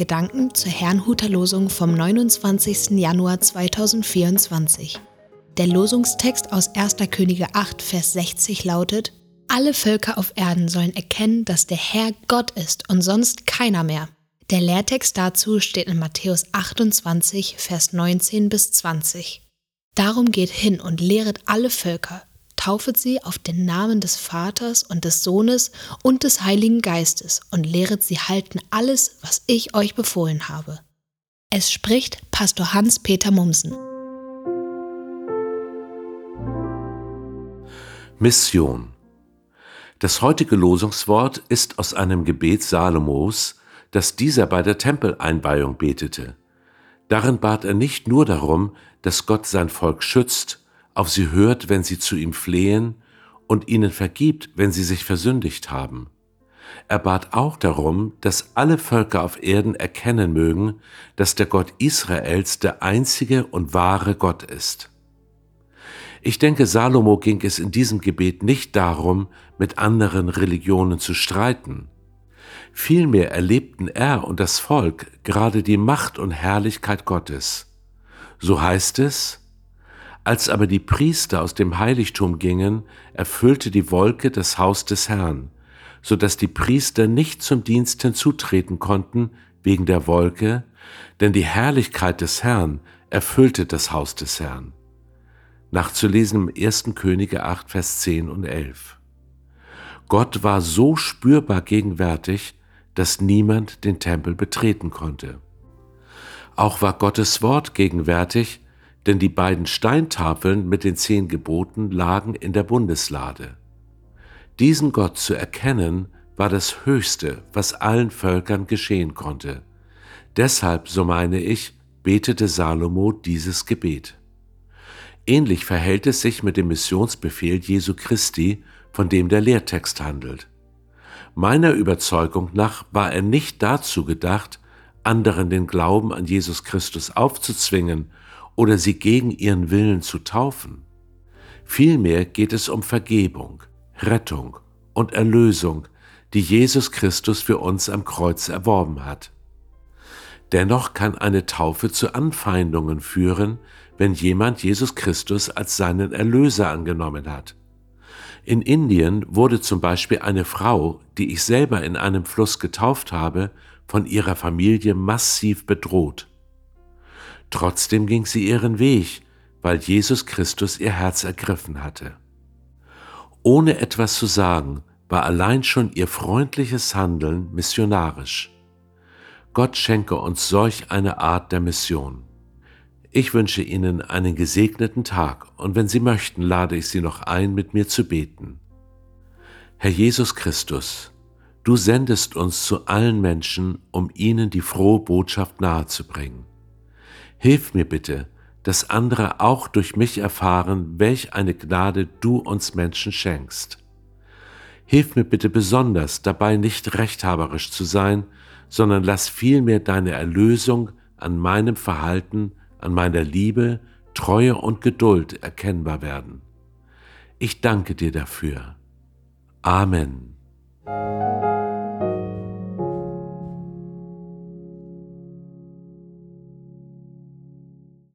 Gedanken zur Herrnhuter Losung vom 29. Januar 2024. Der Losungstext aus 1. Könige 8, Vers 60 lautet: Alle Völker auf Erden sollen erkennen, dass der Herr Gott ist und sonst keiner mehr. Der Lehrtext dazu steht in Matthäus 28, Vers 19 bis 20. Darum geht hin und lehret alle Völker, taufet sie auf den Namen des Vaters und des Sohnes und des Heiligen Geistes und lehret sie halten alles, was ich euch befohlen habe. Es spricht Pastor Hans-Peter Mumsen. Mission. Das heutige Losungswort ist aus einem Gebet Salomos, das dieser bei der Tempeleinweihung betete. Darin bat er nicht nur darum, dass Gott sein Volk schützt, auf sie hört, wenn sie zu ihm flehen und ihnen vergibt, wenn sie sich versündigt haben. Er bat auch darum, dass alle Völker auf Erden erkennen mögen, dass der Gott Israels der einzige und wahre Gott ist. Ich denke, Salomo ging es in diesem Gebet nicht darum, mit anderen Religionen zu streiten. Vielmehr erlebten er und das Volk gerade die Macht und Herrlichkeit Gottes. So heißt es, als aber die Priester aus dem Heiligtum gingen, erfüllte die Wolke das Haus des Herrn, so dass die Priester nicht zum Dienst hinzutreten konnten wegen der Wolke, denn die Herrlichkeit des Herrn erfüllte das Haus des Herrn. Nachzulesen im 1. Könige 8, Vers 10 und 11. Gott war so spürbar gegenwärtig, dass niemand den Tempel betreten konnte. Auch war Gottes Wort gegenwärtig, denn die beiden Steintafeln mit den zehn Geboten lagen in der Bundeslade. Diesen Gott zu erkennen, war das Höchste, was allen Völkern geschehen konnte. Deshalb, so meine ich, betete Salomo dieses Gebet. Ähnlich verhält es sich mit dem Missionsbefehl Jesu Christi, von dem der Lehrtext handelt. Meiner Überzeugung nach war er nicht dazu gedacht, anderen den Glauben an Jesus Christus aufzuzwingen oder sie gegen ihren Willen zu taufen. Vielmehr geht es um Vergebung, Rettung und Erlösung, die Jesus Christus für uns am Kreuz erworben hat. Dennoch kann eine Taufe zu Anfeindungen führen, wenn jemand Jesus Christus als seinen Erlöser angenommen hat. In Indien wurde zum Beispiel eine Frau, die ich selber in einem Fluss getauft habe, von ihrer Familie massiv bedroht. Trotzdem ging sie ihren Weg, weil Jesus Christus ihr Herz ergriffen hatte. Ohne etwas zu sagen, war allein schon ihr freundliches Handeln missionarisch. Gott schenke uns solch eine Art der Mission. Ich wünsche Ihnen einen gesegneten Tag und wenn Sie möchten, lade ich Sie noch ein, mit mir zu beten. Herr Jesus Christus, du sendest uns zu allen Menschen, um ihnen die frohe Botschaft nahezubringen. Hilf mir bitte, dass andere auch durch mich erfahren, welch eine Gnade du uns Menschen schenkst. Hilf mir bitte besonders dabei nicht rechthaberisch zu sein, sondern lass vielmehr deine Erlösung an meinem Verhalten, an meiner Liebe, Treue und Geduld erkennbar werden. Ich danke dir dafür. Amen.